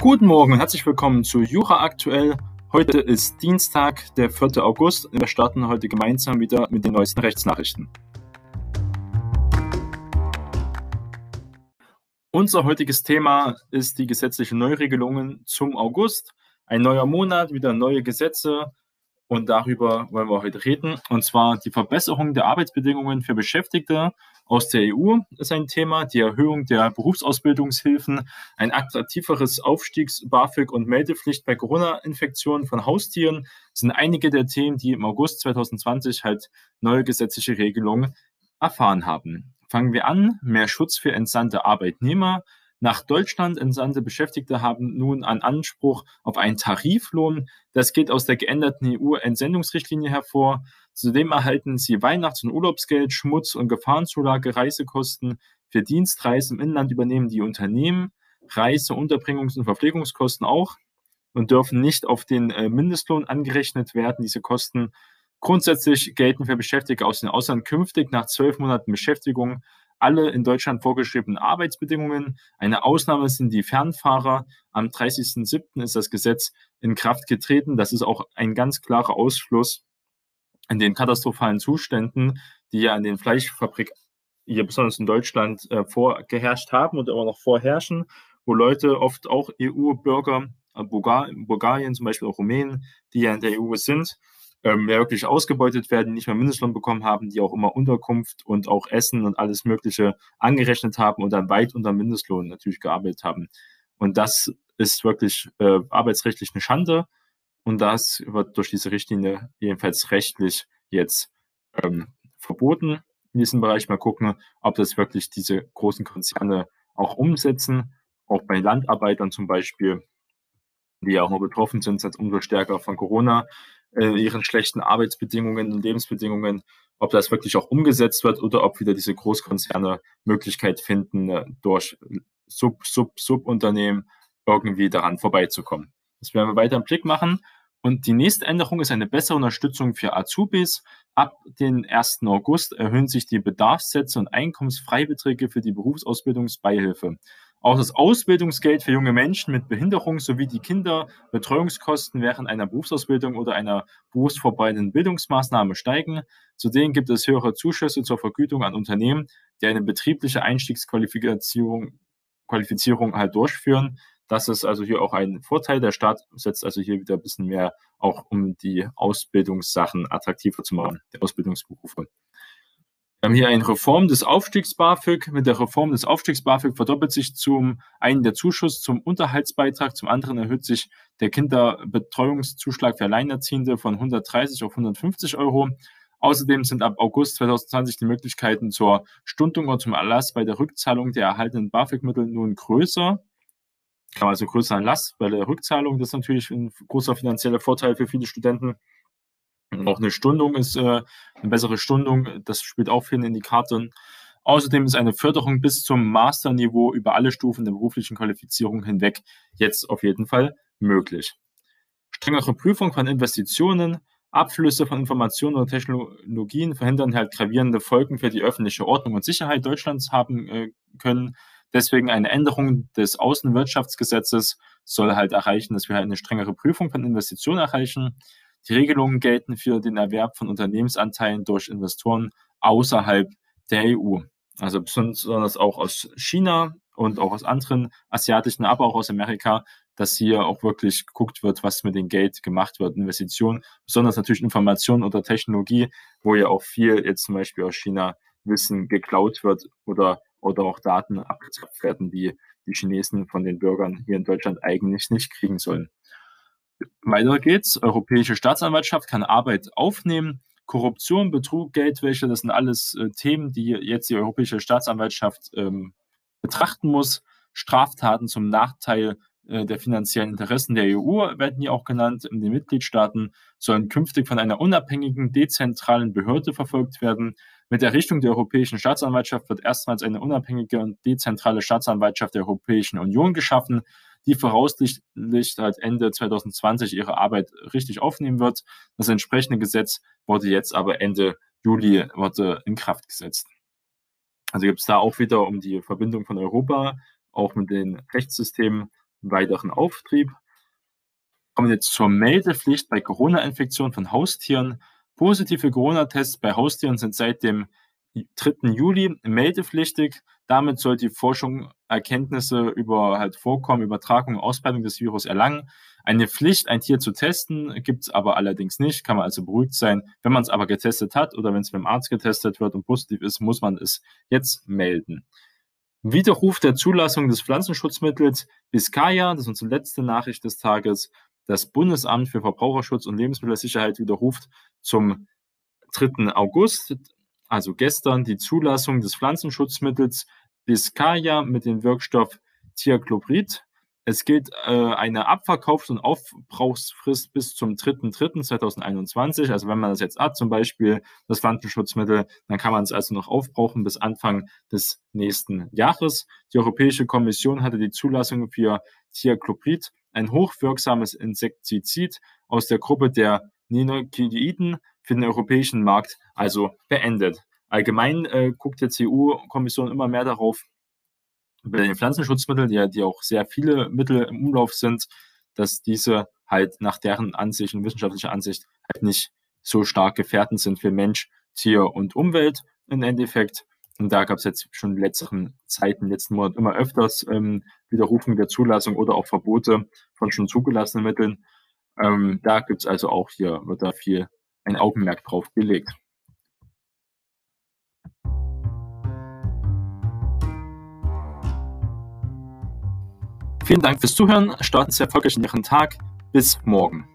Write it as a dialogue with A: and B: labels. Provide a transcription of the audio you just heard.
A: Guten Morgen und herzlich willkommen zu Jura Aktuell. Heute ist Dienstag, der 4. August. Wir starten heute gemeinsam wieder mit den neuesten Rechtsnachrichten. Unser heutiges Thema ist die gesetzlichen Neuregelungen zum August. Ein neuer Monat, wieder neue Gesetze, und darüber wollen wir heute reden. Und zwar die Verbesserung der Arbeitsbedingungen für Beschäftigte aus der EU ist ein Thema, die Erhöhung der Berufsausbildungshilfen, ein attraktiveres Aufstiegs-, BAföG und Meldepflicht bei Corona-Infektionen von Haustieren sind einige der Themen, die im August 2020 halt neue gesetzliche Regelungen erfahren haben. Fangen wir an. Mehr Schutz für entsandte Arbeitnehmer, nach Deutschland entsandte Beschäftigte haben nun einen Anspruch auf einen Tariflohn. Das geht aus der geänderten EU-Entsendungsrichtlinie hervor. Zudem erhalten sie Weihnachts- und Urlaubsgeld, Schmutz- und Gefahrenzulage, Reisekosten. Für Dienstreisen im Inland übernehmen die Unternehmen Reise-, Unterbringungs- und Verpflegungskosten auch und dürfen nicht auf den äh, Mindestlohn angerechnet werden. Diese Kosten grundsätzlich gelten für Beschäftigte aus dem Ausland künftig nach zwölf Monaten Beschäftigung alle in Deutschland vorgeschriebenen Arbeitsbedingungen. Eine Ausnahme sind die Fernfahrer. Am 30.07. ist das Gesetz in Kraft getreten. Das ist auch ein ganz klarer Ausschluss in den katastrophalen Zuständen, die ja in den Fleischfabriken hier besonders in Deutschland äh, vorgeherrscht haben und immer noch vorherrschen, wo Leute oft auch EU-Bürger, äh, Bulgarien zum Beispiel auch Rumänen, die ja in der EU sind, ähm, wirklich ausgebeutet werden, nicht mehr Mindestlohn bekommen haben, die auch immer Unterkunft und auch Essen und alles Mögliche angerechnet haben und dann weit unter Mindestlohn natürlich gearbeitet haben. Und das ist wirklich äh, arbeitsrechtlich eine Schande. Und das wird durch diese Richtlinie jedenfalls rechtlich jetzt ähm, verboten in diesem Bereich. Mal gucken, ob das wirklich diese großen Konzerne auch umsetzen. Auch bei Landarbeitern zum Beispiel, die ja auch noch betroffen sind, sind umso stärker von Corona äh, ihren schlechten Arbeitsbedingungen und Lebensbedingungen, ob das wirklich auch umgesetzt wird oder ob wieder diese Großkonzerne Möglichkeit finden, äh, durch Sub, Sub, Subunternehmen irgendwie daran vorbeizukommen. Das werden wir weiter im Blick machen. Und die nächste Änderung ist eine bessere Unterstützung für Azubis. Ab den 1. August erhöhen sich die Bedarfssätze und Einkommensfreibeträge für die Berufsausbildungsbeihilfe. Auch das Ausbildungsgeld für junge Menschen mit Behinderung sowie die Kinderbetreuungskosten während einer Berufsausbildung oder einer berufsvorbereitenden Bildungsmaßnahme steigen. Zudem gibt es höhere Zuschüsse zur Vergütung an Unternehmen, die eine betriebliche Einstiegsqualifizierung Qualifizierung halt durchführen. Das ist also hier auch ein Vorteil. Der Staat setzt also hier wieder ein bisschen mehr auch, um die Ausbildungssachen attraktiver zu machen, die Ausbildungsberufe. Wir haben hier eine Reform des Aufstiegs BAföG. Mit der Reform des Aufstiegs BAföG verdoppelt sich zum einen der Zuschuss zum Unterhaltsbeitrag, zum anderen erhöht sich der Kinderbetreuungszuschlag für Alleinerziehende von 130 auf 150 Euro. Außerdem sind ab August 2020 die Möglichkeiten zur Stundung oder zum Erlass bei der Rückzahlung der erhaltenen BAföG-Mittel nun größer. Also größer Erlass bei der Rückzahlung. Das ist natürlich ein großer finanzieller Vorteil für viele Studenten. Auch eine Stundung ist äh, eine bessere Stundung, das spielt auch viel in die Karten. Außerdem ist eine Förderung bis zum Masterniveau über alle Stufen der beruflichen Qualifizierung hinweg jetzt auf jeden Fall möglich. Strengere Prüfung von Investitionen, Abflüsse von Informationen und Technologien verhindern halt gravierende Folgen für die öffentliche Ordnung und Sicherheit Deutschlands haben äh, können. Deswegen eine Änderung des Außenwirtschaftsgesetzes soll halt erreichen, dass wir halt eine strengere Prüfung von Investitionen erreichen. Die Regelungen gelten für den Erwerb von Unternehmensanteilen durch Investoren außerhalb der EU. Also besonders auch aus China und auch aus anderen asiatischen, aber auch aus Amerika, dass hier auch wirklich geguckt wird, was mit dem Geld gemacht wird, Investitionen, besonders natürlich Information oder Technologie, wo ja auch viel jetzt zum Beispiel aus China Wissen geklaut wird oder, oder auch Daten abgezapft werden, die die Chinesen von den Bürgern hier in Deutschland eigentlich nicht kriegen sollen. Weiter geht's. Europäische Staatsanwaltschaft kann Arbeit aufnehmen. Korruption, Betrug, Geldwäsche, das sind alles äh, Themen, die jetzt die Europäische Staatsanwaltschaft ähm, betrachten muss. Straftaten zum Nachteil der finanziellen Interessen der EU werden hier auch genannt. In den Mitgliedstaaten sollen künftig von einer unabhängigen, dezentralen Behörde verfolgt werden. Mit der Errichtung der Europäischen Staatsanwaltschaft wird erstmals eine unabhängige und dezentrale Staatsanwaltschaft der Europäischen Union geschaffen die voraussichtlich halt Ende 2020 ihre Arbeit richtig aufnehmen wird. Das entsprechende Gesetz wurde jetzt aber Ende Juli wurde in Kraft gesetzt. Also gibt es da auch wieder um die Verbindung von Europa, auch mit den Rechtssystemen weiteren Auftrieb. Kommen wir jetzt zur Meldepflicht bei Corona-Infektionen von Haustieren. Positive Corona-Tests bei Haustieren sind seit dem 3. Juli meldepflichtig. Damit soll die Forschung Erkenntnisse über halt Vorkommen, Übertragung, Ausbreitung des Virus erlangen. Eine Pflicht, ein Tier zu testen, gibt es aber allerdings nicht, kann man also beruhigt sein. Wenn man es aber getestet hat oder wenn es beim Arzt getestet wird und positiv ist, muss man es jetzt melden. Widerruf der Zulassung des Pflanzenschutzmittels Biscaya, das ist unsere letzte Nachricht des Tages. Das Bundesamt für Verbraucherschutz und Lebensmittelsicherheit widerruft zum 3. August also gestern, die Zulassung des Pflanzenschutzmittels Biscaya mit dem Wirkstoff Thiacloprid. Es gilt äh, eine Abverkaufs- und Aufbrauchsfrist bis zum 3.3.2021. Also wenn man das jetzt hat, zum Beispiel das Pflanzenschutzmittel, dann kann man es also noch aufbrauchen bis Anfang des nächsten Jahres. Die Europäische Kommission hatte die Zulassung für Thiacloprid, ein hochwirksames Insektizid aus der Gruppe der Neonicotinoiden, für den europäischen Markt also beendet. Allgemein äh, guckt jetzt die EU-Kommission immer mehr darauf, bei den Pflanzenschutzmitteln, die, die auch sehr viele Mittel im Umlauf sind, dass diese halt nach deren Ansicht und wissenschaftlicher Ansicht halt nicht so stark gefährdend sind für Mensch, Tier und Umwelt im Endeffekt. Und da gab es jetzt schon in letzten Zeiten, letzten Monaten immer öfters ähm, Widerrufung der Zulassung oder auch Verbote von schon zugelassenen Mitteln. Ähm, da gibt es also auch hier, wird da viel ein Augenmerk drauf gelegt. Vielen Dank fürs Zuhören. Starten Sie erfolgreich in Ihren Tag. Bis morgen.